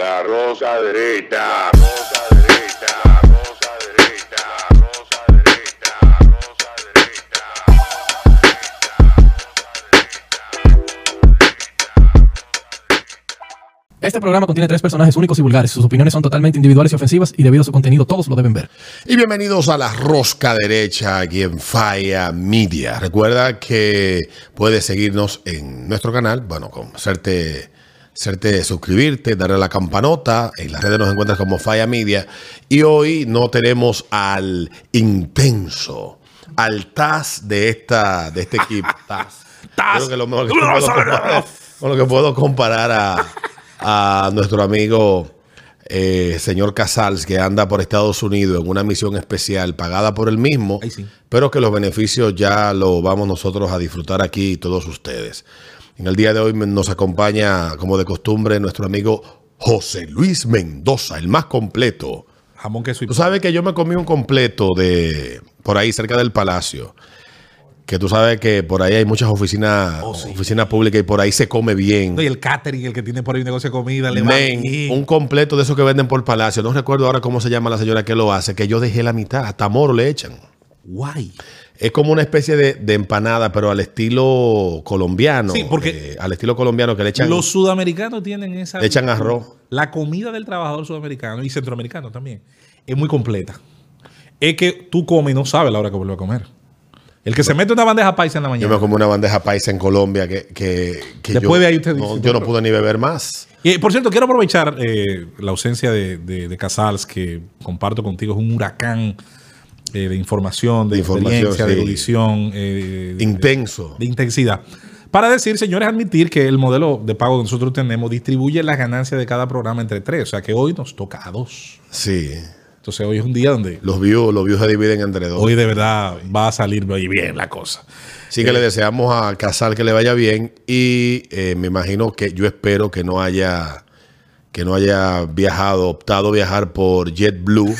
La rosa derecha. Rosa derecha. Rosa derecha. Rosa derecha. Rosa derecha. Este programa contiene tres personajes únicos y vulgares. Sus opiniones son totalmente individuales y ofensivas y debido a su contenido todos lo deben ver. Y bienvenidos a la Rosca Derecha aquí en Falla Media. Recuerda que puedes seguirnos en nuestro canal, bueno, con hacerte, suscribirte, darle a la campanota. En las redes nos encuentras como Falla Media. Y hoy no tenemos al intenso, al Taz de, esta, de este equipo. Taz. Creo que lo mejor que puedo comparar- con lo que puedo comparar a, a nuestro amigo eh, señor Casals, que anda por Estados Unidos en una misión especial pagada por él mismo, sí. pero que los beneficios ya lo vamos nosotros a disfrutar aquí todos ustedes. En el día de hoy nos acompaña, como de costumbre, nuestro amigo José Luis Mendoza, el más completo. Jamón, queso y Tú sabes que yo me comí un completo de por ahí cerca del palacio. Que tú sabes que por ahí hay muchas oficinas, Oh, sí. oficinas públicas y por ahí se come bien. Y el catering, el que tiene por ahí un negocio de comida, le va un completo de esos que venden por palacio. No recuerdo ahora cómo se llama la señora que lo hace, que yo dejé la mitad. Hasta moro le echan. Guay. Es como una especie de, de empanada, pero al estilo colombiano. Sí, porque- eh, al estilo colombiano que le echan, Los sudamericanos tienen esa. le echan arroz. La comida del trabajador sudamericano y centroamericano también es muy completa. Es que tú comes y no sabes la hora que vuelve a comer. El que se mete una bandeja paisa en la Yo mañana. me comí una bandeja paisa en Colombia que, que, que Después yo, de ahí usted no, dice, yo no pude ni beber más. Y por cierto, quiero aprovechar eh, la ausencia de, de, de Casals, que comparto contigo, es un huracán eh, de información, de, De información, experiencia, de sí. eh, de- Intenso. de intensidad. Para decir, señores, admitir que el modelo de pago que nosotros tenemos distribuye las ganancias de cada programa entre tres. O sea que hoy nos toca a dos. Sí. Entonces hoy es un día donde Los views, los views se dividen entre dos. hoy de verdad va a salir muy bien la cosa. Así que le deseamos a Casal que le vaya bien y eh, me imagino que yo espero que no haya que no haya viajado, optado viajar por JetBlue,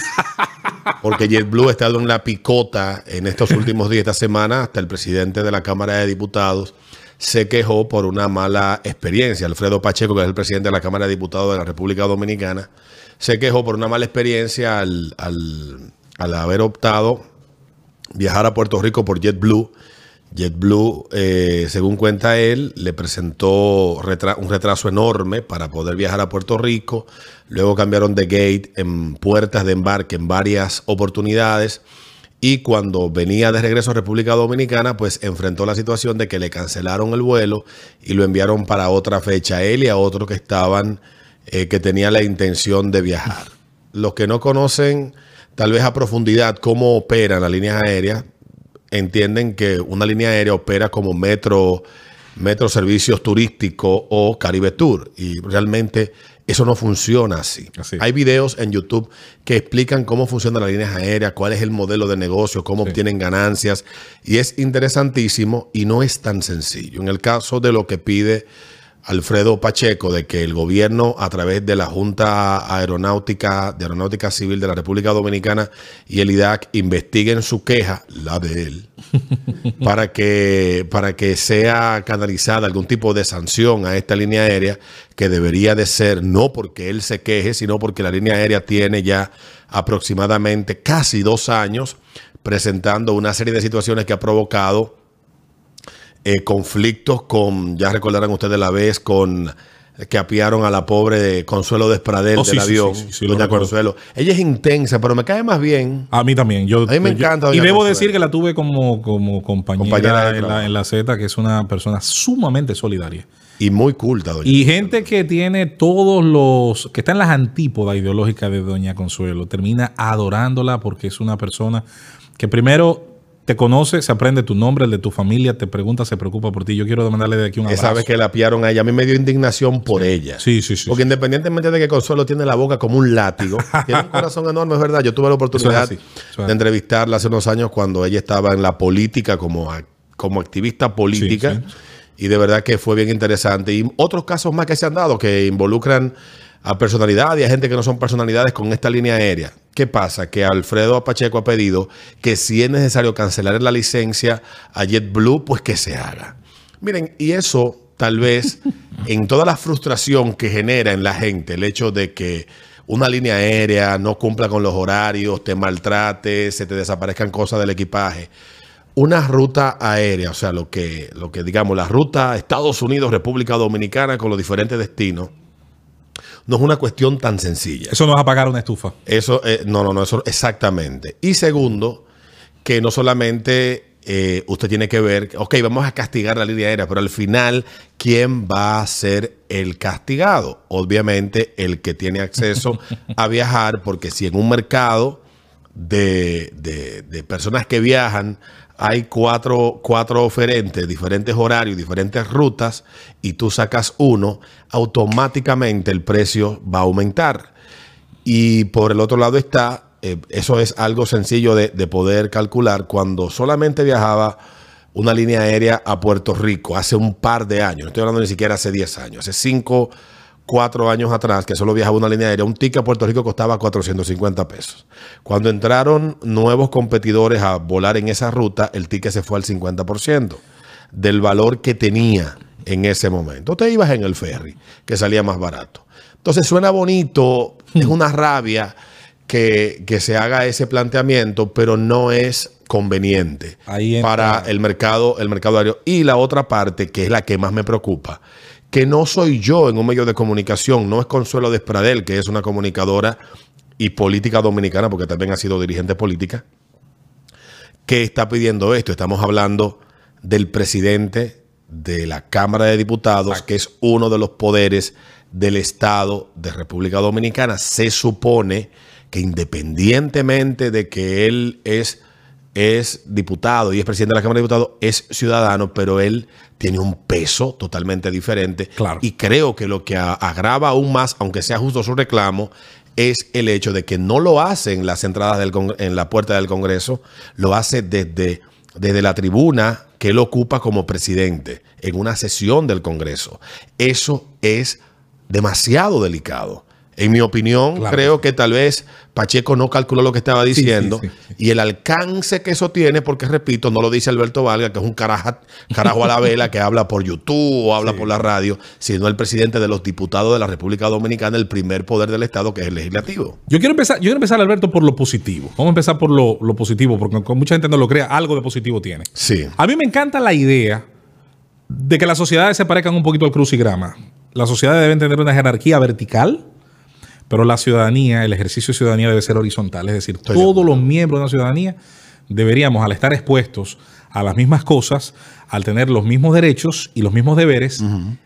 porque JetBlue ha estado en la picota en estos últimos días, esta semana, hasta el presidente de la Cámara de Diputados se quejó por una mala experiencia. Alfredo Pacheco, que es el presidente de la Cámara de Diputados de la República Dominicana, se quejó por una mala experiencia al, al- al haber optado viajar a Puerto Rico por JetBlue. JetBlue, eh, según cuenta él, le presentó un retraso enorme para poder viajar a Puerto Rico. Luego cambiaron de gate en puertas de embarque en varias oportunidades. Y cuando venía de regreso a República Dominicana, pues enfrentó la situación de que le cancelaron el vuelo y lo enviaron para otra fecha a él y a otros que estaban, eh, que tenían la intención de viajar. Los que no conocen tal vez a profundidad cómo operan las líneas aéreas, entienden que una línea aérea opera como Metro, Metro Servicios Turísticos o Caribe Tour. Y realmente eso no funciona así. Así. Hay videos en YouTube que explican cómo funcionan las líneas aéreas, cuál es el modelo de negocio, cómo obtienen ganancias. Y es interesantísimo y no es tan sencillo. En el caso de lo que pide Alfredo Pacheco de que el gobierno a través de la Junta Aeronáutica de Aeronáutica Civil de la República Dominicana y el IDAC investiguen su queja, la de él, para que para que sea canalizada algún tipo de sanción a esta línea aérea que debería de ser no porque él se queje, sino porque la línea aérea tiene ya aproximadamente casi dos años presentando una serie de situaciones que ha provocado eh, conflictos con, ya recordarán ustedes la vez, con que apiaron a la pobre Consuelo Despradel Oh, del sí, avión, sí, sí, doña. Consuelo. Ella es intensa, pero me cae más bien. A mí también. Yo, A mí me yo- encanta, Y debo Consuelo. decir que la tuve como, como compañera, en, la, en la Z, que es una persona sumamente solidaria. Y muy culta, doña. Y gente que tiene todos los, que está en las antípodas ideológicas de Doña Consuelo, termina adorándola porque es una persona que primero te conoce, se aprende tu nombre, el de tu familia, te pregunta, se preocupa por ti. Yo quiero mandarle de aquí un abrazo. Esa vez que la apiaron a ella, a mí me dio indignación por ella. Sí, sí, sí. Porque independientemente de que Consuelo tiene la boca como un látigo, tiene un corazón enorme, es verdad. Yo tuve la oportunidad Eso es así, eso es de entrevistarla hace unos años cuando ella estaba en la política como, como activista política. Sí, Y de verdad que fue bien interesante. Y otros casos más que se han dado que involucran a personalidades y a gente que no son personalidades con esta línea aérea. ¿Qué pasa? Que Alfredo Pacheco ha pedido que si es necesario cancelar la licencia a JetBlue, pues que se haga. Miren, y eso tal vez, en toda la frustración que genera en la gente el hecho de que una línea aérea no cumpla con los horarios, te maltrate, se te desaparezcan cosas del equipaje. Una ruta aérea, o sea, lo que, lo que digamos, la ruta Estados Unidos, República Dominicana con los diferentes destinos, no es una cuestión tan sencilla. Eso no vas a pagar una estufa. Eso, eh, no, no, no, eso exactamente. Y segundo, que no solamente eh, usted tiene que ver, ok, vamos a castigar la línea aérea, pero al final, ¿quién va a ser el castigado? Obviamente, el que tiene acceso a viajar, porque si en un mercado de, de- de personas que viajan hay cuatro, cuatro oferentes, diferentes horarios, diferentes rutas, y tú sacas uno, automáticamente el precio va a aumentar. Y por el otro lado está, eh, eso es algo sencillo de, de poder calcular, cuando solamente viajaba una línea aérea a Puerto Rico hace un par de años, no estoy hablando ni siquiera hace 10 años, hace 5, 4 años atrás, que solo viajaba una línea aérea, un ticket a Puerto Rico costaba 450 pesos. Cuando entraron nuevos competidores a volar en esa ruta, el ticket se fue al 50% del valor que tenía en ese momento. Te ibas en el ferry, que salía más barato. Entonces suena bonito, es una rabia que, que se haga ese planteamiento, pero no es conveniente Ahí para el mercado, el mercado aéreo. Y la otra parte, que es la que más me preocupa, que no soy yo en un medio de comunicación, no es Consuelo Despradel, que es una comunicadora y política dominicana, porque también ha sido dirigente política, que está pidiendo esto. Estamos hablando del presidente de la Cámara de Diputados, que es uno de los poderes del Estado de República Dominicana. Se supone que independientemente de que él es, es diputado y es presidente de la Cámara de Diputados, es ciudadano, pero él tiene un peso totalmente diferente. Claro. Y creo que lo que agrava aún más, aunque sea justo su reclamo, es el hecho de que no lo hace en las entradas del Cong- en la puerta del Congreso, lo hace desde, desde la tribuna que él ocupa como presidente en una sesión del Congreso. Eso es demasiado delicado. En mi opinión, Claro. creo que tal vez Pacheco no calculó lo que estaba sí, diciendo sí, sí. y el alcance que eso tiene, porque repito, no lo dice Alberto Valga, que es un caraja- carajo a la vela que habla por YouTube o habla por la radio, sino el presidente de los diputados de la República Dominicana, el primer poder del Estado, que es el legislativo. Yo quiero empezar, yo quiero empezar, Alberto, por lo positivo. Vamos a empezar por lo, lo positivo, porque aunque mucha gente no lo crea, algo de positivo tiene. Sí. A mí me encanta la idea de que las sociedades se parezcan un poquito al crucigrama. Las sociedades deben tener una jerarquía vertical, pero la ciudadanía, el ejercicio de ciudadanía debe ser horizontal. Es decir, Estoy todos los miembros de una ciudadanía deberíamos, al estar expuestos a las mismas cosas, al tener los mismos derechos y los mismos deberes,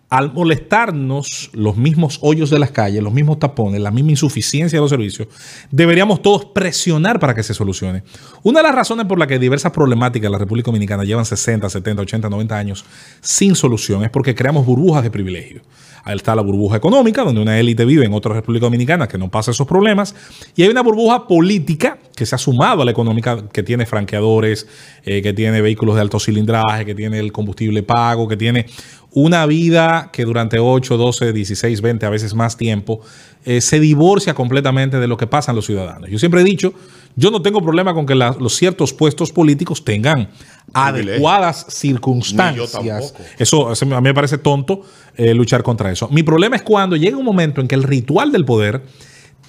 al molestarnos los mismos hoyos de las calles, los mismos tapones, la misma insuficiencia de los servicios, deberíamos todos presionar para que se solucione. Una de las razones por las que diversas problemáticas en la República Dominicana llevan 60, 70, 80, 90 años sin solución es porque creamos burbujas de privilegio. Ahí está la burbuja económica, donde una élite vive en otra República Dominicana que no pasa esos problemas. Y hay una burbuja política que se ha sumado a la económica, que tiene franqueadores, eh, que tiene vehículos de alto cilindraje, que tiene el combustible pago, que tiene una vida que durante 8, 12, 16, 20, a veces más tiempo, eh, se divorcia completamente de lo que pasan los ciudadanos. Yo siempre he dicho, yo no tengo problema con que los ciertos puestos políticos tengan. Adecuadas circunstancias. yo tampoco. Eso, eso a mí me parece tonto eh, luchar contra eso. Mi problema es cuando llega un momento en que el ritual del poder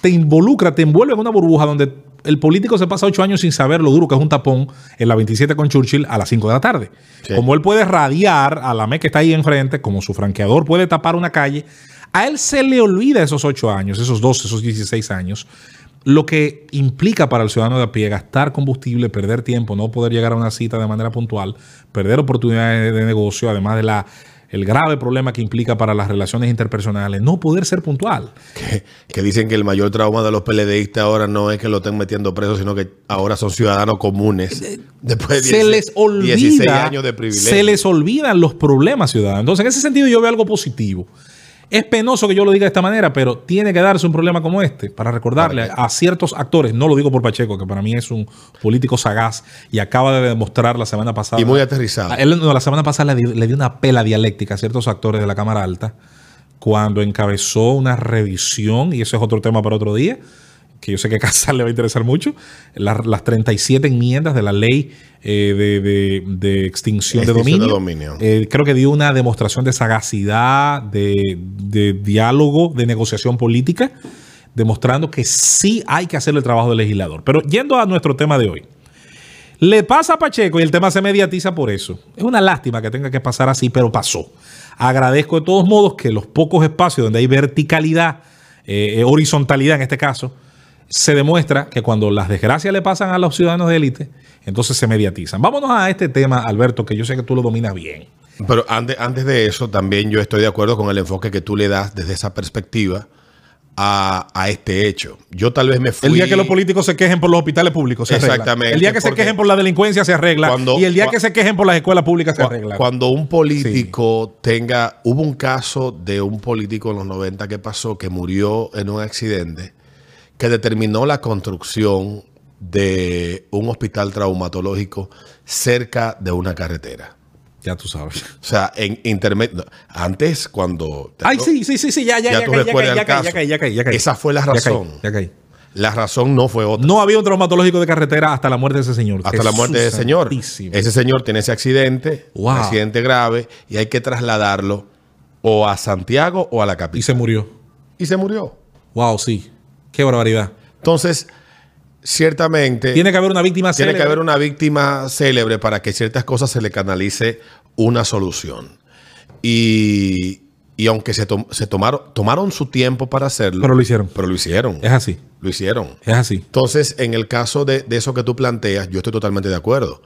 te involucra, te envuelve en una burbuja donde el político se pasa ocho años sin saber lo duro que es un tapón en la 27 con Churchill a las 5 de la tarde. Sí. Como él puede radiar a la ME que está ahí enfrente, como su franqueador puede tapar una calle, a él se le olvida esos ocho años, esos 12, esos 16 años, lo que implica para el ciudadano de a pie gastar combustible, perder tiempo, no poder llegar a una cita de manera puntual, perder oportunidades de negocio, además de la el grave problema que implica para las relaciones interpersonales, no poder ser puntual. Que, que dicen que el mayor trauma de los PLDistas ahora no es que lo estén metiendo preso, sino que ahora son ciudadanos comunes. Después de se 10 les olvida 16 años de privilegio. se les olvidan los problemas ciudadanos. Entonces, en ese sentido yo veo algo positivo. Es penoso que yo lo diga de esta manera, pero tiene que darse un problema como este para recordarle a ciertos actores, no lo digo por Pacheco, que para mí es un político sagaz y acaba de demostrar la semana pasada. Y muy aterrizado. Él, no, la semana pasada le le dio una pela dialéctica a ciertos actores de la Cámara Alta cuando encabezó una revisión, y eso es otro tema para otro día, que yo sé que a Casal le va a interesar mucho, la- las 37 enmiendas de la ley eh, de, de- de extinción, de Extinción de dominio. dominio. Eh, creo que dio una demostración de sagacidad, de, de diálogo, de negociación política, demostrando que sí hay que hacer el trabajo del legislador. Pero yendo a nuestro tema de hoy. Le pasa a Pacheco y el tema se mediatiza por eso. Es una lástima que tenga que pasar así, pero pasó. Agradezco de todos modos que los pocos espacios donde hay verticalidad, eh, horizontalidad en este caso, se demuestra que cuando las desgracias le pasan a los ciudadanos de élite, entonces se mediatizan. Vámonos a este tema, Alberto, que yo sé que tú lo dominas bien. Pero antes, antes de eso, también yo estoy de acuerdo con el enfoque que tú le das desde esa perspectiva a, a este hecho. Yo tal vez me fui... El día que los políticos se quejen por los hospitales públicos, se arregla. Exactamente, El día que se quejen por la delincuencia, se arregla. Cuando- y el día cua- que se quejen por las escuelas públicas, se arregla. Cuando un político tenga, hubo un caso de un político en los 90 que pasó que murió en un accidente que determinó la construcción de un hospital traumatológico cerca de una carretera. Ya tú sabes. O sea, en intermedio. Antes, cuando. Ay, sí, sí, sí, sí, ya, ya, Ya ya, tú caí, ya, recuerdas caí, ya, caí, ya, caí, ya, caí, ya caí. Esa fue la razón. Ya caí. La razón no fue otra. No había un traumatológico de carretera hasta la muerte de ese señor. hasta la muerte de ese señor. Ese señor tiene ese accidente, un Wow. accidente grave, y hay que trasladarlo o a Santiago o a la Y capital. se murió. Y se murió. Wow, sí. Qué barbaridad. Entonces, ciertamente Tiene que haber una víctima tiene que célebre. haber una víctima célebre para que ciertas cosas se le canalice una solución. Y, y aunque se, tom- se tomaron, tomaron su tiempo para hacerlo, Pero lo hicieron. pero lo hicieron. Es así. Lo hicieron. Es así. Entonces, en el caso de, de eso que tú planteas, yo estoy totalmente de acuerdo.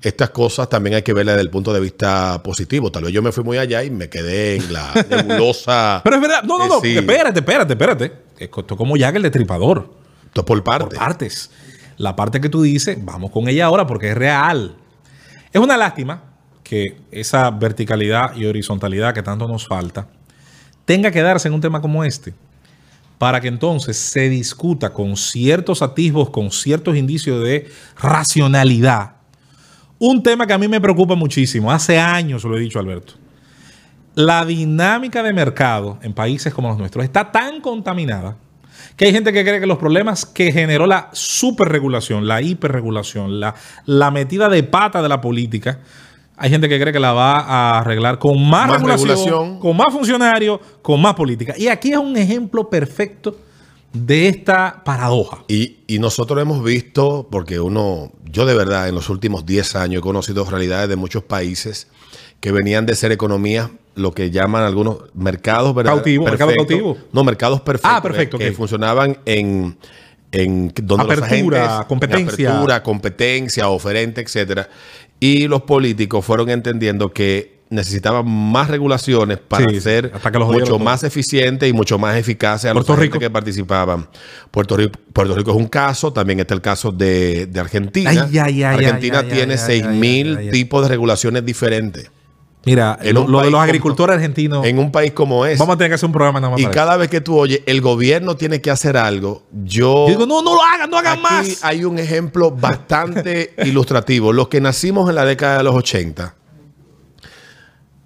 Estas cosas también hay que verlas desde el punto de vista positivo. Tal vez yo me fui muy allá y me quedé en la nebulosa. Pero es verdad. No, no, Eh, no. sí. Espérate, espérate, espérate. Esto como Jack el destripador. Esto por parte. por partes. La parte que tú dices, vamos con ella ahora porque es real. Es una lástima que esa verticalidad y horizontalidad que tanto nos falta tenga que darse en un tema como este para que entonces se discuta con ciertos atisbos, con ciertos indicios de racionalidad. Un tema que a mí me preocupa muchísimo. Hace años lo he dicho, Alberto. La dinámica de mercado en países como los nuestros está tan contaminada que hay gente que cree que los problemas que generó la superregulación, la hiperregulación, la, la metida de pata de la política, hay gente que cree que la va a arreglar con más, Más regulación, regulación. con más funcionarios, con más política. Y aquí es un ejemplo perfecto de esta paradoja. Y, y nosotros hemos visto, porque uno, yo de verdad en los últimos 10 años he conocido realidades de muchos países que venían de ser economías, lo que llaman algunos mercados ¿verdad? Cautivo, mercado Perfectos. cautivo. No, mercados perfectos. Ah, perfecto, Que, funcionaban en, en donde los Apertura, agentes- competencia. apertura, competencia, oferente, etcétera. Y los políticos fueron entendiendo que necesitaban más regulaciones para Sí, ser hasta que los mucho todo. más eficiente y mucho más eficaces a los Puerto Rico. que participaban. Puerto Rico, Puerto Rico es un caso, también está el caso de, de Argentina. Ay, ay, ay, Argentina tiene ay, ay, 6.000 ay, ay, ay. tipos de regulaciones diferentes. Mira, lo, de los como- agricultores argentinos, En un país como ese. vamos a tener que hacer un programa nada más. y para cada vez que tú oyes, el gobierno tiene que hacer algo. Yo digo, no, no lo hagan, no hagan Aquí más. hay un ejemplo bastante ilustrativo. Los que nacimos en la década de los 80,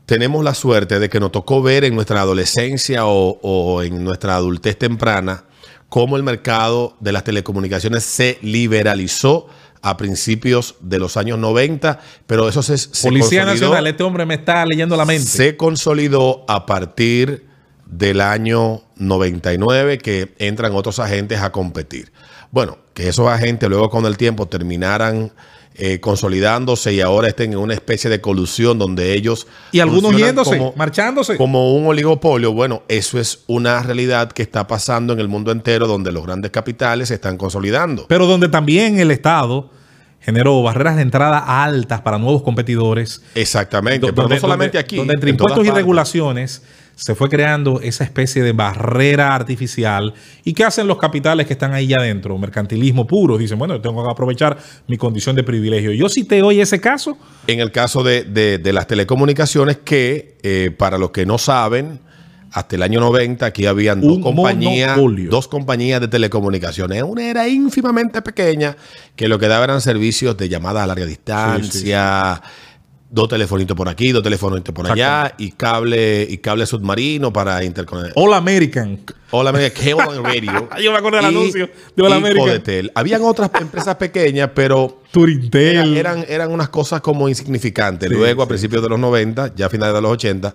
tenemos la suerte de que nos tocó ver en nuestra adolescencia o, o en nuestra adultez temprana cómo el mercado de las telecomunicaciones se liberalizó a principios de los años 90, pero eso se, se Policía consolidó- Nacional, este hombre me está leyendo la mente. se consolidó a partir del año 99 que entran otros agentes a competir. Bueno, que esos agentes luego con el tiempo terminaran eh, consolidándose y ahora estén en una especie de colusión donde ellos... y algunos yéndose, como- marchándose. como un oligopolio, bueno, eso es una realidad que está pasando en el mundo entero donde los grandes capitales se están consolidando. pero donde también el Estado generó barreras de entrada altas para nuevos competidores. Exactamente, pero donde- no solamente donde- aquí. Donde entre impuestos y partes. regulaciones se fue creando esa especie de barrera artificial. ¿Y qué hacen los capitales que están ahí ya adentro? Mercantilismo puro. Dicen, bueno, yo tengo que aprovechar mi condición de privilegio. Yo cité hoy ese caso. En el caso de, de- de las telecomunicaciones, que eh, para los que no saben, hasta el año 90 aquí habían dos compañías, dos compañías de telecomunicaciones. Una era ínfimamente pequeña, que lo que daba eran servicios de llamada a larga distancia. Dos telefonitos por aquí, dos telefonitos por allá y cable y cable submarino para interconectar. All American. Hola, América, Cable Radio. Yo me acuerdo del anuncio de All American. Codetel. Habían otras empresas pequeñas, pero Turintel. eran, eran, eran unas cosas como insignificantes. Sí, Luego, a principios de los 90, ya a finales de los 80,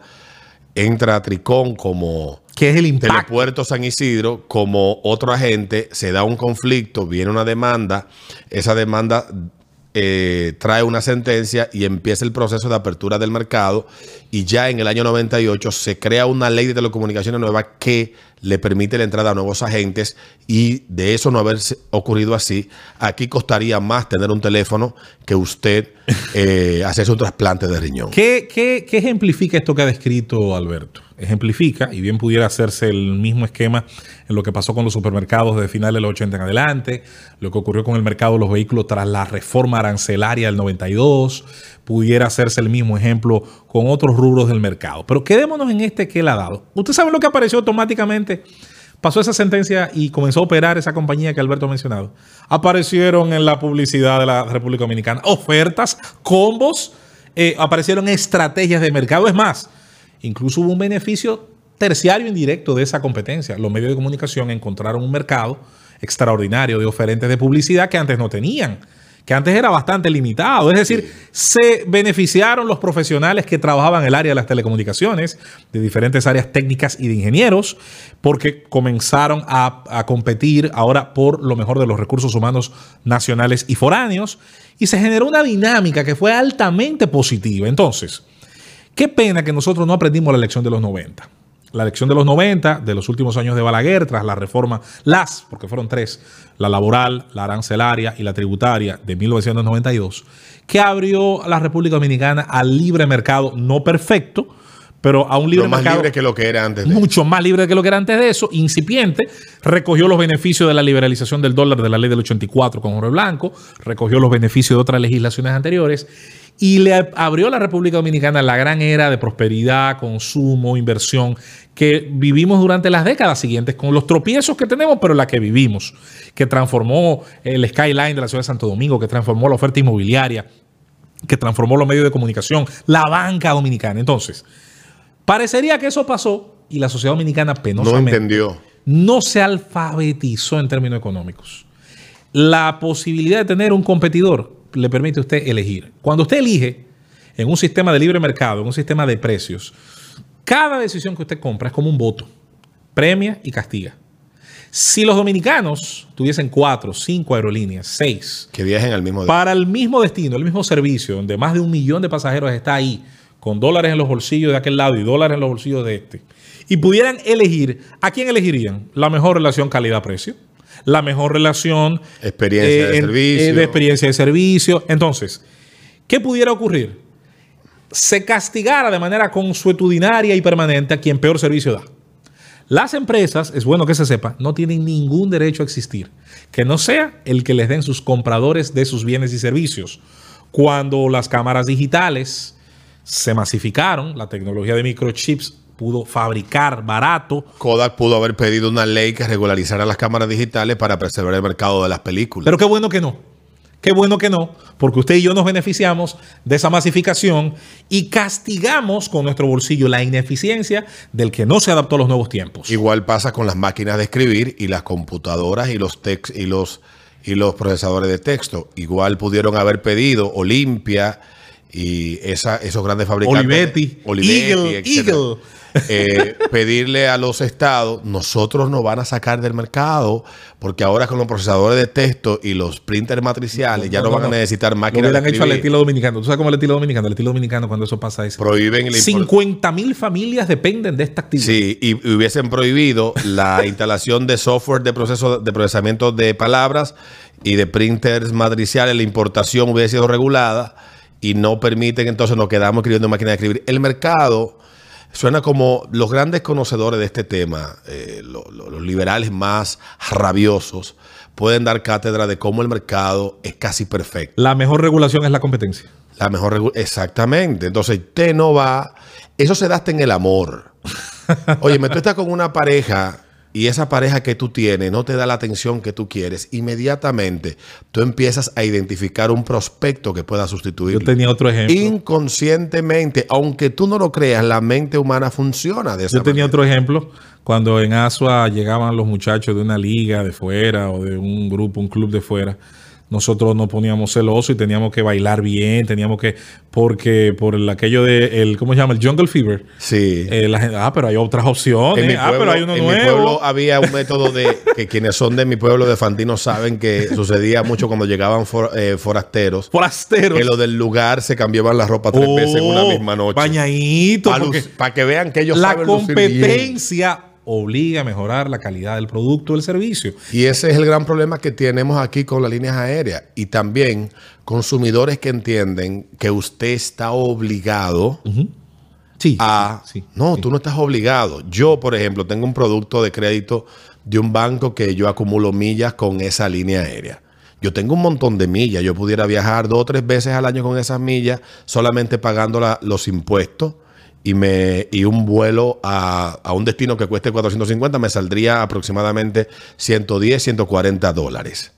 entra Tricón como que es el impacto. Telepuerto San Isidro como otro agente, se da un conflicto, viene una demanda, esa demanda eh, trae una sentencia y empieza el proceso de apertura del mercado y ya en el año 98 se crea una ley de telecomunicaciones nueva que le permite la entrada a nuevos agentes y de eso no haber ocurrido así, aquí costaría más tener un teléfono que usted eh, hacerse un trasplante de riñón. ¿Qué, qué, qué ejemplifica esto que ha descrito Alberto? Ejemplifica, y bien pudiera hacerse el mismo esquema en lo que pasó con los supermercados de finales de los 80 en adelante, lo que ocurrió con el mercado de los vehículos tras la reforma arancelaria del 92, pudiera hacerse el mismo ejemplo con otros rubros del mercado. Pero quedémonos en este que él ha dado. ¿Usted sabe lo que apareció automáticamente? Pasó esa sentencia y comenzó a operar esa compañía que Alberto ha mencionado. Aparecieron en la publicidad de la República Dominicana ofertas, combos, eh, aparecieron estrategias de mercado. Es más, incluso hubo un beneficio terciario indirecto de esa competencia. Los medios de comunicación encontraron un mercado extraordinario de oferentes de publicidad que antes no tenían, que antes era bastante limitado. Es decir, se beneficiaron los profesionales que trabajaban en el área de las telecomunicaciones, de diferentes áreas técnicas y de ingenieros, porque comenzaron a, a competir ahora por lo mejor de los recursos humanos nacionales y foráneos, y se generó una dinámica que fue altamente positiva. Entonces, Qué pena que nosotros no aprendimos la lección de los 90. La lección de los 90, de los últimos años de Balaguer, tras la reforma, las, porque fueron tres, la laboral, la arancelaria y la tributaria de 1992, que abrió a la República Dominicana al libre mercado, no perfecto, pero a un libre Lo más mercado libre que lo que era antes. de- mucho más libre que lo que era antes de eso, incipiente, recogió los beneficios de la liberalización del dólar de la ley del 84 con Jorge Blanco, recogió los beneficios de otras legislaciones anteriores y le ab- abrió a la República Dominicana la gran era de prosperidad, consumo, inversión que vivimos durante las décadas siguientes, con los tropiezos que tenemos, pero la que vivimos, que transformó el skyline de la ciudad de Santo Domingo, que transformó la oferta inmobiliaria, que transformó los medios de comunicación, la banca dominicana. Entonces, Parecería que eso pasó y la sociedad dominicana No penosamente entendió. no se alfabetizó en términos económicos. La posibilidad de tener un competidor le permite a usted elegir. Cuando usted elige en un sistema de libre mercado, en un sistema de precios, cada decisión que usted compra es como un voto. Premia y castiga. Si los dominicanos tuviesen cuatro, cinco aerolíneas, seis, Que viajen al mismo para el mismo destino, el mismo servicio, donde más de un millón de pasajeros está ahí, con dólares en los bolsillos de aquel lado y dólares en los bolsillos de este, y pudieran elegir, ¿a quién elegirían? La mejor relación calidad-precio, la mejor relación Experiencia de en- servicio. de experiencia de servicio. Entonces, ¿qué pudiera ocurrir? Se castigara de manera consuetudinaria y permanente a quien peor servicio da. Las empresas, es bueno que se sepa, no tienen ningún derecho a existir, que no sea el que les den sus compradores de sus bienes y servicios. Cuando las cámaras digitales se masificaron, la tecnología de microchips pudo fabricar barato, Kodak pudo haber pedido una ley que regularizara las cámaras digitales para preservar el mercado de las películas. pero qué bueno que no. Qué bueno que no, porque usted y yo nos beneficiamos de esa masificación y castigamos con nuestro bolsillo la ineficiencia del que no se adaptó a los nuevos tiempos. Igual pasa con las máquinas de escribir y las computadoras y los tex y los y los procesadores de texto. Igual pudieron haber pedido Olimpia y esa, esos grandes fabricantes. Olivetti, Eagle, etcétera. Eagle. Eh, pedirle a los estados, nosotros nos van a sacar del mercado, porque ahora con los procesadores de texto y los printers matriciales ya no, van a necesitar Lo máquinas de hubieran hecho al estilo dominicano. ¿Tú sabes cómo es el estilo dominicano? El estilo dominicano cuando eso pasa es... Prohíben el import- 50 mil familias dependen de esta actividad. Sí, y hubiesen prohibido la instalación de software de proceso de procesamiento de palabras y de printers matriciales, la importación hubiese sido regulada y no permiten, entonces nos quedamos escribiendo en máquina de escribir. El mercado suena como los grandes conocedores de este tema, eh, lo- lo- los liberales más rabiosos, pueden dar cátedra de cómo el mercado es casi perfecto. La mejor regulación es la competencia. La mejor regu- Exactamente. Entonces, usted no va. Eso se da hasta en el amor. Oye, me tú estás con una pareja y esa pareja que tú tienes no te da la atención que tú quieres, inmediatamente tú empiezas a identificar un prospecto que pueda Yo sustituir. tenía otro ejemplo. Inconscientemente, aunque tú no lo creas, la mente humana funciona de esa Yo tenía manera. otro ejemplo. Cuando en Asua llegaban los muchachos de una liga de fuera o de un grupo, un club de fuera, nosotros nos poníamos celosos y teníamos que bailar bien, teníamos que, porque por el, aquello de, el, ¿cómo se llama? El Jungle Fever. Sí. Eh, la gente, ah, pero hay otras opciones. En mi, ah, pero hay uno en mi pueblo había un método de que quienes son de mi pueblo de Fantino saben que sucedía mucho cuando llegaban for- eh, forasteros. Forasteros. Que lo del lugar se cambiaban la ropa tres veces en una Oh, misma noche. Bañadito. Para que vean que ellos la saben lucir bien. Obliga a mejorar la calidad del producto o del servicio. Y ese es el gran problema que tenemos aquí con las líneas aéreas. Y también consumidores que entienden que usted está obligado Sí. a... sí, no, tú no estás obligado. Yo, por ejemplo, tengo un producto de crédito de un banco que yo acumulo millas con esa línea aérea. Yo tengo un montón de millas. Yo pudiera viajar dos o tres veces al año con esas millas solamente pagando la- los impuestos. Y, me, y un vuelo a, a un destino que cueste 450 me saldría aproximadamente 110, 140 dólares.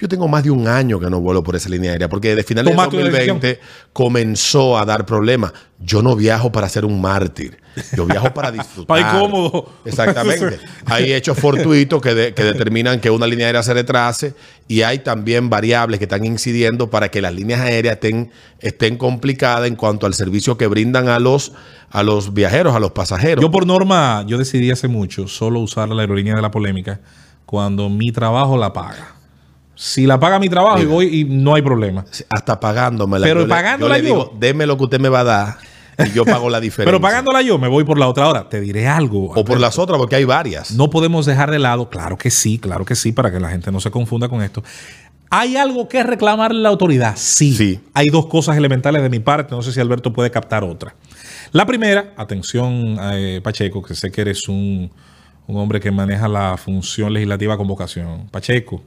Yo tengo más de un año que no vuelo por esa línea aérea, porque de finales Tomaste de una 2020 comenzó a dar problemas. Yo no viajo para ser un mártir. Yo viajo para disfrutar. Para ir cómodo. Exactamente. Hay hechos fortuitos que, de- que determinan que una línea aérea se retrase y hay también variables que están incidiendo para que las líneas aéreas estén, estén complicadas en cuanto al servicio que brindan a los, a los viajeros, a los pasajeros. Yo por norma, yo decidí hace mucho solo usar la aerolínea de la polémica cuando mi trabajo la paga. Si la paga mi trabajo y voy y no hay problema. hasta pagándomela. Pero yo le- pagándola yo. le yo. digo, deme lo que usted me va a dar y yo pago la diferencia. Pero pagándola yo, me voy por la otra hora. Te diré algo. O por las otras, porque hay varias. No podemos dejar de lado, claro que sí, claro que sí, para que la gente no se confunda con esto. ¿Hay algo que reclamarle a la autoridad? Sí. Sí. Hay dos cosas elementales de mi parte, no sé si Alberto puede captar otra. La primera, atención, eh, Pacheco, que sé que eres un, un hombre que maneja la función legislativa con vocación. Pacheco,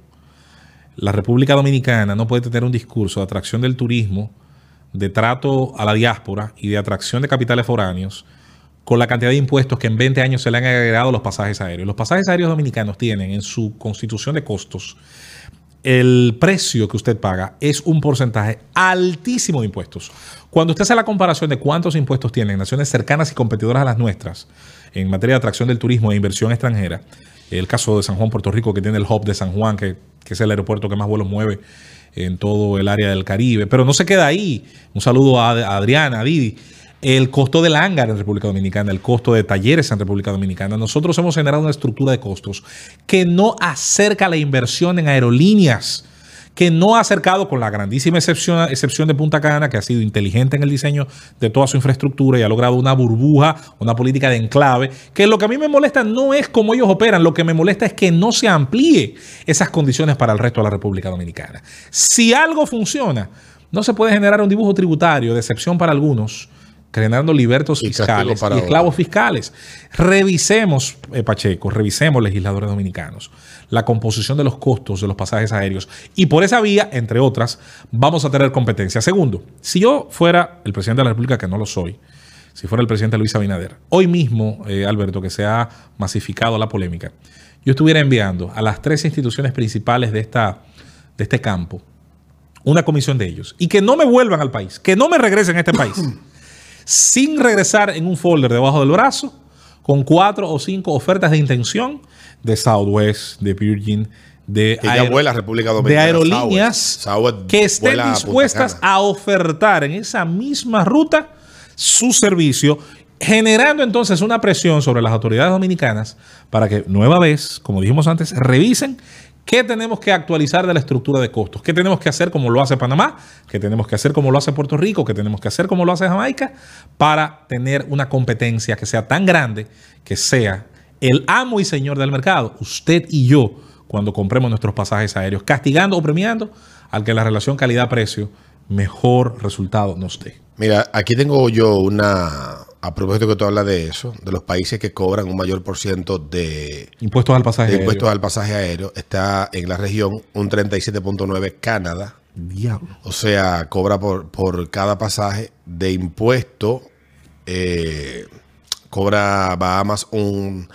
la República Dominicana no puede tener un discurso de atracción del turismo, de trato a la diáspora y de atracción de capitales foráneos con la cantidad de impuestos que en 20 años se le han agregado a los pasajes aéreos. Los pasajes aéreos dominicanos tienen en su constitución de costos el precio que usted paga es un porcentaje altísimo de impuestos. Cuando usted hace la comparación de cuántos impuestos tienen naciones cercanas y competidoras a las nuestras en materia de atracción del turismo e inversión extranjera, el caso de San Juan, Puerto Rico, que tiene el hub de San Juan, que, que es el aeropuerto que más vuelos mueve en todo el área del Caribe, pero no se queda ahí. Un saludo a, Adriana, a Didi. El costo del hangar en República Dominicana, el costo de talleres en República Dominicana. Nosotros hemos generado una estructura de costos que no acerca la inversión en aerolíneas, que no ha acercado con la grandísima excepción, de Punta Cana, que ha sido inteligente en el diseño de toda su infraestructura y ha logrado una burbuja, una política de enclave, que lo que a mí me molesta no es cómo ellos operan, lo que me molesta es que no se amplíe esas condiciones para el resto de la República Dominicana. Si algo funciona, no se puede generar un dibujo tributario de excepción para algunos, generando libertos Y fiscales y esclavos fiscales. Revisemos, eh, Pacheco, revisemos legisladores dominicanos, la composición de los costos de los pasajes aéreos. Y por esa vía, entre otras, vamos a tener competencia. Segundo, si yo fuera el presidente de la República, que no lo soy, si fuera el presidente Luis Abinader, hoy mismo, eh, Alberto, que se ha masificado la polémica, yo estuviera enviando a las tres instituciones principales de, esta, de este campo una comisión de ellos y que no me vuelvan al país, que no me regresen a este país, sin regresar en un folder debajo del brazo con cuatro o cinco ofertas de intención de Southwest, de Virgin, de, Que vuela a de aerolíneas Southwest. Southwest que estén a dispuestas Cana. a ofertar en esa misma ruta su servicio, generando entonces una presión sobre las autoridades dominicanas para que nueva vez, como dijimos antes, revisen qué tenemos que actualizar de la estructura de costos, qué tenemos que hacer como lo hace Panamá, qué tenemos que hacer como lo hace Puerto Rico, qué tenemos que hacer como lo hace Jamaica, para tener una competencia que sea tan grande que sea el amo y señor del mercado, usted y yo, cuando compremos nuestros pasajes aéreos, castigando o premiando al que la relación calidad-precio mejor resultado nos dé. Mira, aquí tengo yo una. A propósito que tú hablas de eso, de los países que cobran un mayor por ciento de, Impuestos al pasaje de aéreo. impuestos al pasaje aéreo, está en la región un 37.9 Canadá. Diablo. O sea, cobra por, por cada pasaje de impuesto, eh, cobra Bahamas un,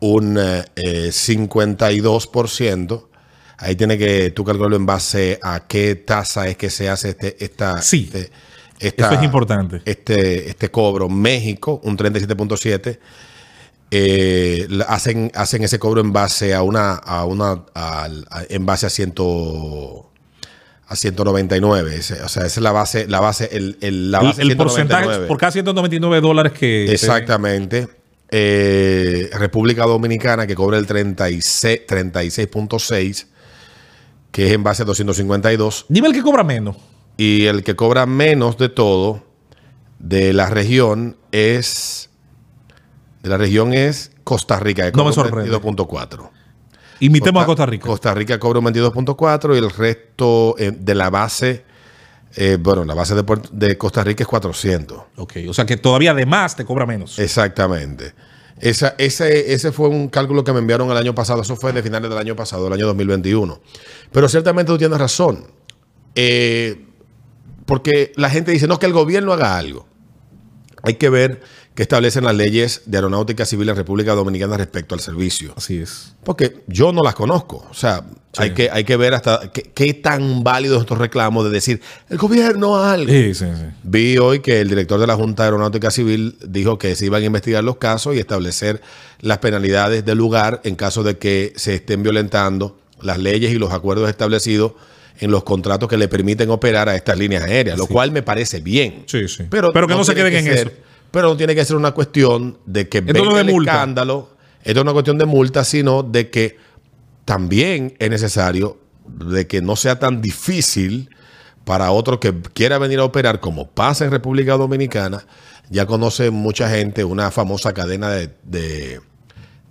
un eh, 52%. Ahí tiene que tú calcularlo en base a qué tasa es que se hace este, esta, Sí. este, esta- Eso es importante. Este, este cobro. México, un 37.7. eh, hacen, hacen ese cobro en base a una, a una, a- en base a ciento a 199. Ese- o sea, esa es la base, la base, el, el- la base el 199. porcentaje por cada 199 dólares que... Exactamente. Eh, República Dominicana que cobra el 36 36.6, que es en base a 252. Dime el que cobra menos. Y el que cobra menos de todo de la región es. De la región es Costa Rica, que No me cobra un sorprende. 22.4. Imitemos a Costa Rica. Costa Rica cobra un 22.4 y el resto eh, de la base, eh, bueno, la base de, Costa Rica es 400. Ok, o sea que todavía además te cobra menos. Exactamente. Esa, ese, ese fue un cálculo que me enviaron el año pasado. Eso fue de finales del año pasado, del año 2021. Pero ciertamente tú tienes razón. Eh, porque la gente dice, no, que el gobierno haga algo. Hay que ver qué establecen las leyes de aeronáutica civil en República Dominicana respecto al servicio. Así es. Porque yo no las conozco. O sea, hay, que, hay que ver hasta qué, qué tan válidos estos reclamos de decir, el gobierno algo. Sí, sí, sí. Vi hoy que el director de la Junta Aeronáutica Civil dijo que se iban a investigar los casos y establecer las penalidades del lugar en caso de que se estén violentando las leyes y los acuerdos establecidos en los contratos que le permiten operar a estas líneas aéreas, lo cual me parece bien. Sí, sí. Pero, Pero que no se queden en ser- eso. Pero no tiene que ser una cuestión de que venga no el multa. escándalo. Esto es una cuestión de multa, sino de que también es necesario de que no sea tan difícil para otro que quiera venir a operar, como pasa en República Dominicana. Ya conoce mucha gente una famosa cadena de, de-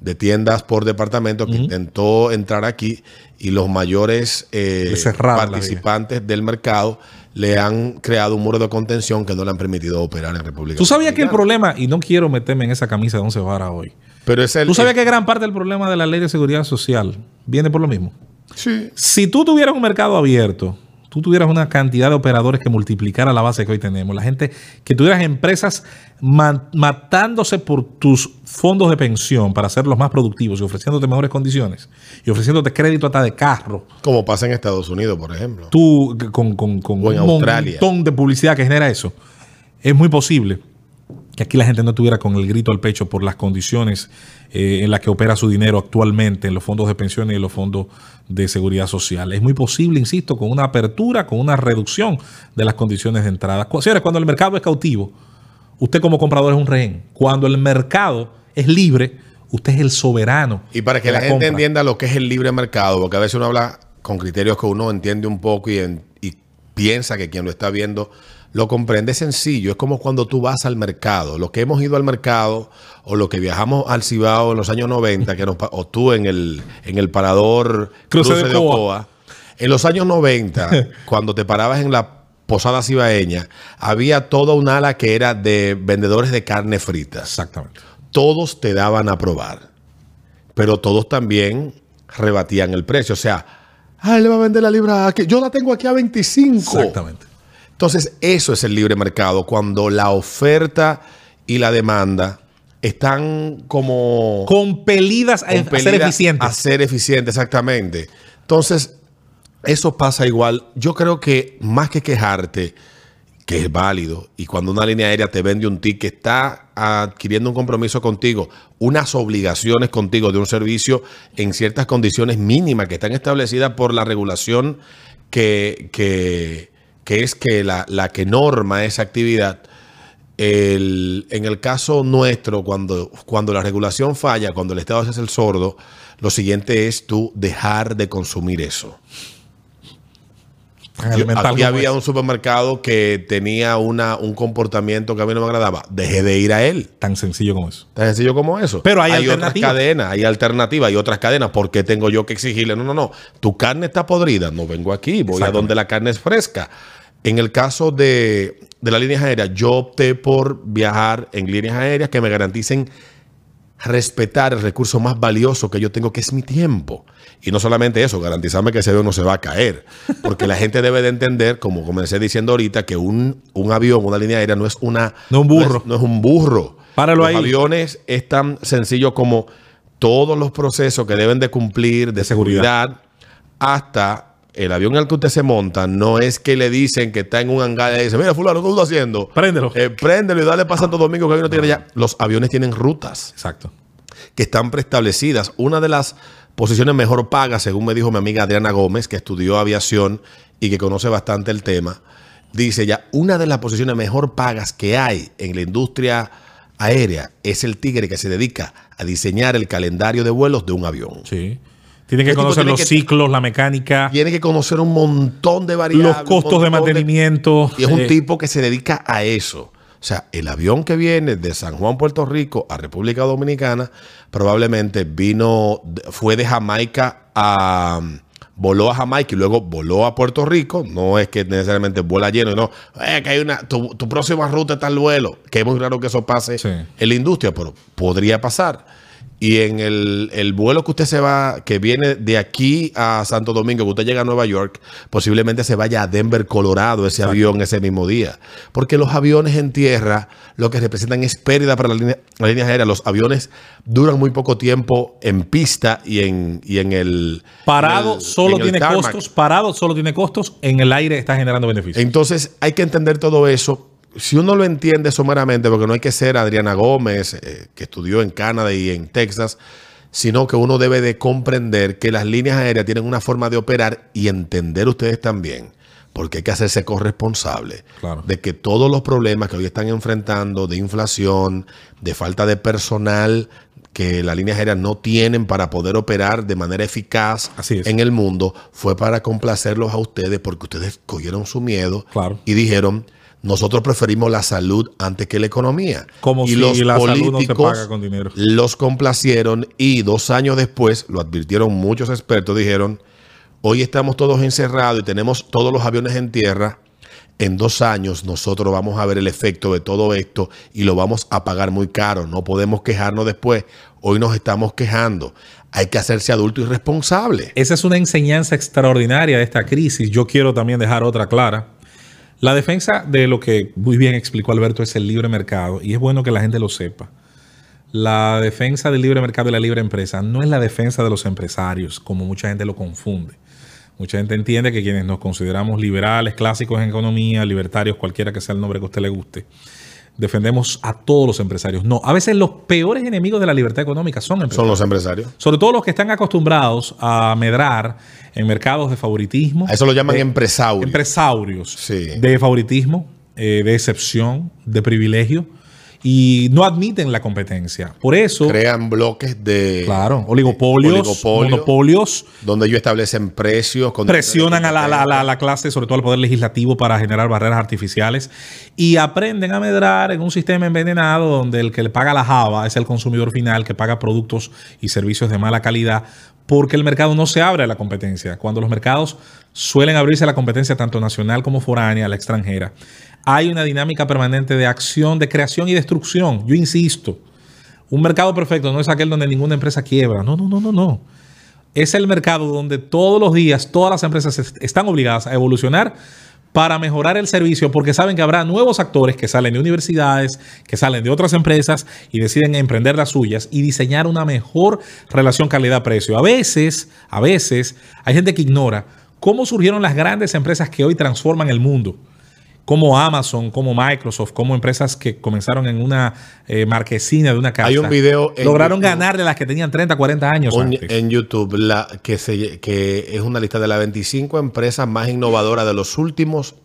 de tiendas por departamento que intentó entrar aquí y los mayores eh, participantes del mercado le han creado un muro de contención que no le han permitido operar en República Tú sabías que el problema, y no quiero meterme en esa camisa de once varas hoy. Pero es el, Tú sabías el- que gran parte del problema de la ley de seguridad social viene por lo mismo. Sí. Si tú tuvieras un mercado abierto, tú tuvieras una cantidad de operadores que multiplicara la base que hoy tenemos, la gente que tuvieras empresas ma- matándose por tus fondos de pensión para hacerlos más productivos y ofreciéndote mejores condiciones y ofreciéndote crédito hasta de carro, Como pasa en Estados Unidos, por ejemplo. tú con, con, con O en un Australia. montón de publicidad que genera eso, es muy posible que aquí la gente no estuviera con el grito al pecho por las condiciones eh, en las que opera su dinero actualmente en los fondos de pensiones y en los fondos de seguridad social. Es muy posible, insisto, con una apertura, con una reducción de las condiciones de entrada. Señores, cuando el mercado es cautivo, usted como comprador es un rehén. Cuando el mercado es libre, usted es el soberano. Y para que la, gente compra. entienda lo que es el libre mercado, porque a veces uno habla con criterios que uno entiende un poco y, en- y piensa que quien lo está viendo lo comprende, sencillo. Es como cuando tú vas al mercado. Los que hemos ido al mercado o los que viajamos al Cibao en los años 90, que nos, o tú en el, en el parador Cruce de Ocoa. En los años 90, cuando te parabas en la posada cibaeña, había toda un ala que era de vendedores de carne fritas Exactamente. todos te daban a probar, pero todos también rebatían el precio. O sea, ah, él le va a vender la libra, que yo la tengo aquí a 25. Exactamente. Entonces, eso es el libre mercado, cuando la oferta y la demanda están como Compelidas a, a ser eficientes. A ser eficientes, exactamente. Entonces, eso pasa igual. Yo creo que más que quejarte, que es válido, y cuando una línea aérea te vende un ticket, está adquiriendo un compromiso contigo, unas obligaciones contigo de un servicio en ciertas condiciones mínimas que están establecidas por la regulación que, que, que es que la, la que norma esa actividad. El- en el caso nuestro, cuando, cuando la regulación falla, cuando el Estado hace el sordo, lo siguiente es tú dejar de consumir eso. Aquí había un supermercado que tenía una, un comportamiento que a mí no me agradaba. Dejé de ir a él. Tan sencillo como eso. Tan sencillo como eso. Pero hay otras alternativas. cadenas, hay alternativas, hay otras cadenas. ¿Por qué tengo yo que exigirle? No, no, no. Tu carne está podrida. No vengo aquí. Voy a donde la carne es fresca. En el caso de, de las líneas aéreas, yo opté por viajar en líneas aéreas que me garanticen respetar el recurso más valioso que yo tengo, que es mi tiempo. Y no solamente eso, garantizarme que ese avión no se va a caer. Porque la gente debe de entender, como comencé diciendo ahorita, que un, un avión, una línea aérea, no es una... No un burro. No es, no es un burro. Páralo Los ahí. aviones es tan sencillo como todos los procesos que deben de cumplir de seguridad. seguridad, hasta el avión al que usted se monta, no es que le dicen que está en un hangar y le dicen, mira, fulano, ¿qué estás haciendo? Préndelo. Eh, préndelo y dale para Santo Domingo que hay no tiene ya. Los aviones tienen rutas Exacto. que están preestablecidas. Una de las posiciones mejor pagas, según me dijo mi amiga Adriana Gómez, que estudió aviación y que conoce bastante el tema, dice ya, una de las posiciones mejor pagas que hay en la industria aérea es el tigre que se dedica a diseñar el calendario de vuelos de un avión. Sí. Tienen que Este conocer tiene los que- ciclos, la mecánica, Tiene que conocer un montón de variables. los costos de mantenimiento. Y es un eh, tipo que se dedica a eso. O sea, el avión que viene de San Juan, Puerto Rico, a República Dominicana, probablemente vino, fue de Jamaica a. Voló a Jamaica y luego voló a Puerto Rico. No es que necesariamente vuela lleno, y no. Eh, que hay una. Tu, tu próxima ruta está el vuelo. Que es muy raro que eso pase Sí. en la industria, pero podría pasar. Y en el, el vuelo que usted se va, que viene de aquí a Santo Domingo, que usted llega a Nueva York, posiblemente se vaya a Denver, Colorado, ese avión ese mismo día. Porque los aviones en tierra lo que representan es pérdida para la línea- las líneas aéreas. Los aviones duran muy poco tiempo en pista y en, y en el. Parado en el- solo en el tiene tarmac. costos, parado solo tiene costos, en el aire está generando beneficios. Entonces hay que entender todo eso. Si uno lo entiende someramente, porque no hay que ser Adriana Gómez, eh, que estudió en Canadá y en Texas, sino que uno debe de comprender que las líneas aéreas tienen una forma de operar y entender ustedes también, porque hay que hacerse corresponsable Claro. de que todos los problemas que hoy están enfrentando, de inflación, de falta de personal, que las líneas aéreas no tienen para poder operar de manera eficaz Así en el mundo, fue para complacerlos a ustedes porque ustedes cogieron su miedo Claro. y dijeron, nosotros preferimos la salud antes que la economía. Como y si los la salud no se políticos paga con dinero. los complacieron y dos años después, lo advirtieron muchos expertos, dijeron, hoy estamos todos encerrados y tenemos todos los aviones en tierra. En dos años nosotros vamos a ver el efecto de todo esto y lo vamos a pagar muy caro. No podemos quejarnos después. Hoy nos estamos quejando. Hay que hacerse adulto y responsable. Esa es una enseñanza extraordinaria de esta crisis. Yo quiero también dejar otra clara. La defensa de lo que muy bien explicó Alberto es el libre mercado y es bueno que la gente lo sepa. La defensa del libre mercado y la libre empresa no es la defensa de los empresarios, como mucha gente lo confunde. Mucha gente entiende que quienes nos consideramos liberales, clásicos en economía, libertarios, cualquiera que sea el nombre que a usted le guste, defendemos a todos los empresarios. No, a veces los peores enemigos de la libertad económica son empresarios. Son los empresarios. Sobre todo los que están acostumbrados a medrar en mercados de favoritismo. A eso lo llaman de- empresarios. Empresarios. Sí. De favoritismo, eh, de excepción, de privilegio. Y no admiten la competencia. Por eso, Crean bloques de claro, oligopolios, oligopolio, monopolios, donde ellos establecen precios. con- presionan a la, la- la- la clase, sobre todo al poder legislativo, para generar barreras artificiales y aprenden a medrar en un sistema envenenado donde el que le paga la java es el consumidor final que paga productos y servicios de mala calidad porque el mercado no se abre a la competencia. Cuando los mercados suelen abrirse a la competencia tanto nacional como foránea, a la extranjera, hay una dinámica permanente de acción, de creación y destrucción. Yo insisto, un mercado perfecto no es aquel donde ninguna empresa quiebra. No, no, no, no, no es el mercado donde todos los días todas las empresas est- están obligadas a evolucionar para mejorar el servicio porque saben que habrá nuevos actores que salen de universidades, que salen de otras empresas y deciden emprender las suyas y diseñar una mejor relación calidad-precio. A veces, a veces hay gente que ignora cómo surgieron las grandes empresas que hoy transforman el mundo como Amazon, como Microsoft, como empresas que comenzaron en una eh, marquesina de una casa. Hay un video Lograron YouTube. ganarle a las que tenían 30, 40 años. Un- antes. en YouTube, la, que, se, que es una lista de las 25 empresas más innovadoras de los últimos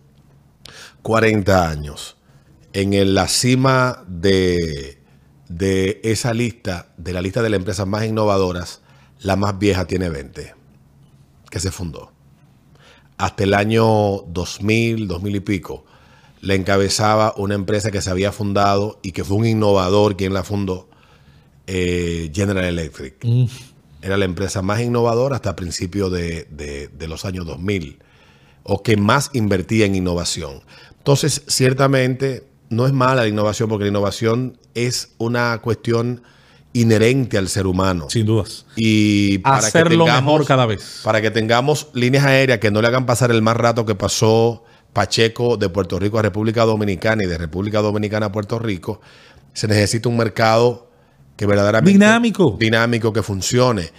40 años. En el- la cima de, de esa lista, de la lista de las empresas más innovadoras, la más vieja tiene 20, que se fundó. Hasta el año 2000, 2000 y pico, le encabezaba una empresa que se había fundado y que fue un innovador quien la fundó, eh, General Electric. Era la empresa más innovadora hasta principios de, de- de los años 2000 o que más invertía en innovación. Entonces, ciertamente, no es mala la innovación porque la innovación es una cuestión inherente al ser humano. Sin dudas. Y para Hacerlo mejor cada vez. Para que tengamos líneas aéreas que no le hagan pasar el más rato que pasó Pacheco de Puerto Rico a República Dominicana y de República Dominicana a Puerto Rico, se necesita un mercado que verdaderamente Dinámico. dinámico que funcione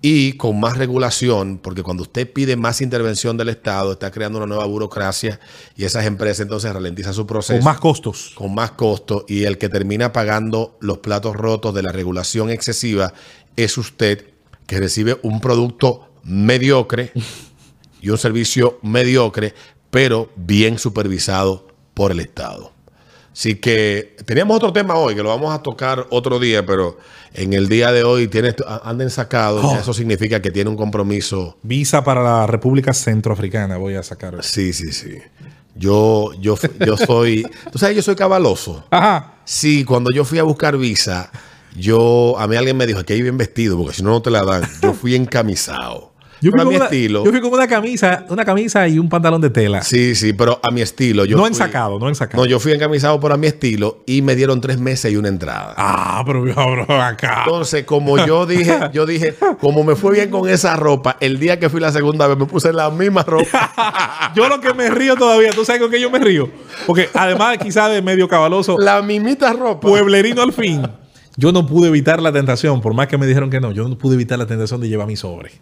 y con más regulación, porque cuando usted pide más intervención del Estado, está creando una nueva burocracia y esas empresas entonces ralentizan su proceso Con más costos. con más costo y el que termina pagando los platos rotos de la regulación excesiva es usted que recibe un producto mediocre y un servicio mediocre, pero bien supervisado por el Estado. Así que teníamos otro tema hoy que lo vamos a tocar otro día, pero en el día de hoy tiene, anden sacados, Oh. eso significa que tiene un compromiso. Visa para la República Centroafricana voy a sacar. Sí, sí, sí. Yo, yo, yo soy, tú sabes, yo soy cabaloso. Ajá. Sí, cuando yo fui a buscar visa, yo, a mí alguien me dijo que hay bien vestido, porque si no, no te la dan. Yo fui encamisado. Yo fui, a mi una, estilo. yo fui con una camisa, una camisa y un pantalón de tela. Sí, sí, pero a mi estilo. Yo no fui- ensacado, no ensacado. No, yo fui encamisado por a mi estilo y me dieron tres meses y una entrada. Ah, pero bro, acá. Entonces, como yo dije, yo dije, como me fue bien con esa ropa, el día que fui la segunda vez me puse la misma ropa. Yo lo que me río todavía, ¿tú sabes con qué yo me río? Porque además quizás de medio cabaloso, la mismita ropa. pueblerino al fin, yo no pude evitar la tentación, por más que me dijeron que no, yo no pude evitar la tentación de llevar mi sobre.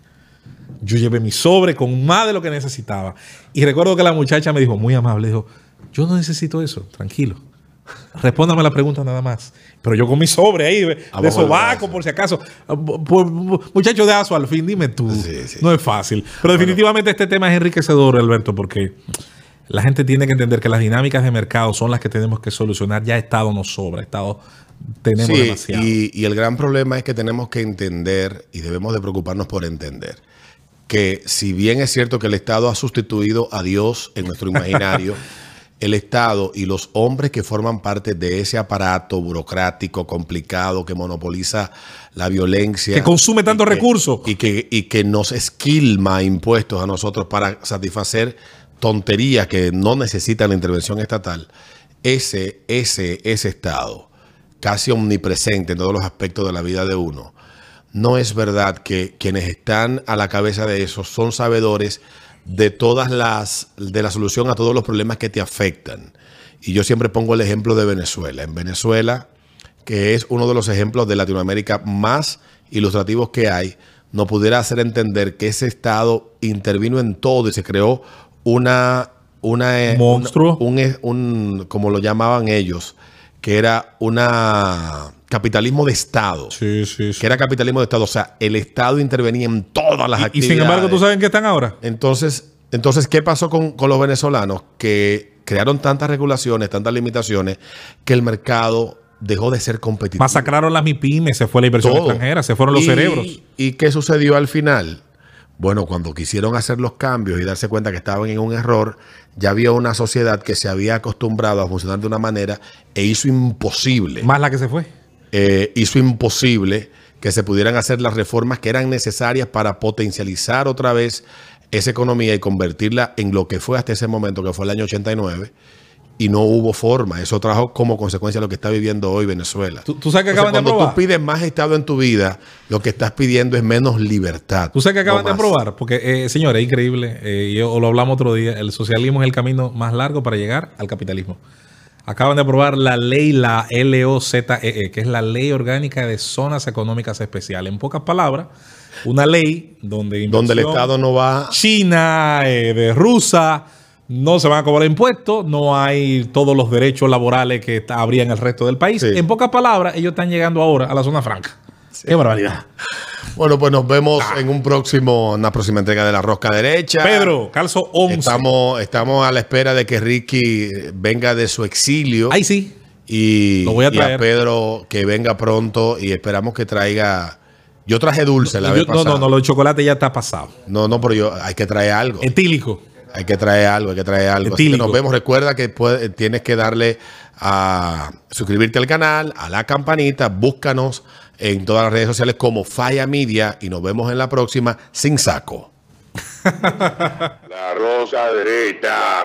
Yo llevé mi sobre con más de lo que necesitaba. Y recuerdo que la muchacha me dijo, muy amable, dijo, yo no necesito eso, tranquilo. Respóndame la pregunta nada más. Pero yo con mi sobre ahí, de sobaco, por si acaso. Ah, Pues, muchacho de aso, al fin, dime tú. Sí, sí. No es fácil. Pero definitivamente este tema es enriquecedor, Alberto, porque la gente tiene que entender que las dinámicas de mercado son las que tenemos que solucionar. Ya Estado nos sobra, Estado tenemos Sí, demasiado. y, y el gran problema es que tenemos que entender y debemos de preocuparnos por entender que si bien es cierto que el Estado ha sustituido a Dios en nuestro imaginario, el Estado y los hombres que forman parte de ese aparato burocrático, complicado, que monopoliza la violencia. Que consume tantos recursos. Y que, y que nos esquilma impuestos a nosotros para satisfacer tonterías que no necesitan la intervención estatal. Ese, ese, ese Estado, casi omnipresente en todos los aspectos de la vida de uno, no es verdad que quienes están a la cabeza de eso son sabedores de todas las de la solución a todos los problemas que te afectan. Y yo siempre pongo el ejemplo de Venezuela. En Venezuela, que es uno de los ejemplos de Latinoamérica más ilustrativos que hay, no pudiera hacer entender que ese Estado intervino en todo y se creó una una eh, Monstruo. un, un- un- como lo llamaban ellos, que era una capitalismo de Estado Sí, sí, sí. que era capitalismo de Estado. O sea, el Estado intervenía en todas las Y, y actividades. sin embargo, ¿tú sabes en qué están ahora? Entonces, entonces ¿qué pasó con, con los venezolanos? Que crearon tantas regulaciones, tantas limitaciones, que el mercado dejó de ser competitivo. Masacraron las MIPIMES, se fue la inversión Todo. extranjera, se fueron los Y- cerebros. ¿Y qué sucedió al final? Bueno, cuando quisieron hacer los cambios y darse cuenta que estaban en un error, ya había una sociedad que se había acostumbrado a funcionar de una manera e hizo imposible Más la que se fue. Eh, hizo imposible que se pudieran hacer las reformas que eran necesarias para potencializar otra vez esa economía y convertirla en lo que fue hasta ese momento, que fue el año 89, y no hubo forma. Eso trajo como consecuencia lo que está viviendo hoy Venezuela. ¿Tú, tú sabes que Entonces, acaban de cuando tú pides más Estado en tu vida, lo que estás pidiendo es menos libertad. Tú sabes que acaban no de aprobar, porque, eh, señores, es increíble, eh, y yo- lo hablamos otro día, el socialismo es el camino más largo para llegar al capitalismo. Acaban de aprobar la ley, la LOZEE, E, que es la Ley Orgánica de Zonas Económicas Especiales. En pocas palabras, una ley donde, Donde el Estado no va... China, eh, de Rusia, no se van a cobrar impuestos, no hay todos los derechos laborales que habría en el resto del país. Sí. En pocas palabras, ellos están llegando ahora a la zona franca. Qué barbaridad. Bueno, pues nos vemos en un próximo, una próxima entrega de La Rosca Derecha. Pedro, calzo 11. Estamos, estamos a la espera de que Ricky venga de su exilio. Ahí sí. Y, Lo voy a y traer. Pedro que venga pronto y esperamos que traiga. Yo traje dulce la Yo- vez no, pasada. no, no, lo de chocolate ya está pasado. No, no, pero yo, hay que traer algo. Etílico. Hay que traer algo, hay que traer algo. Así que nos vemos. Recuerda que puede- tienes que darle a suscribirte al canal, a la campanita, búscanos en todas las redes sociales como Falla Media y nos vemos en la próxima sin saco. La rosa derecha.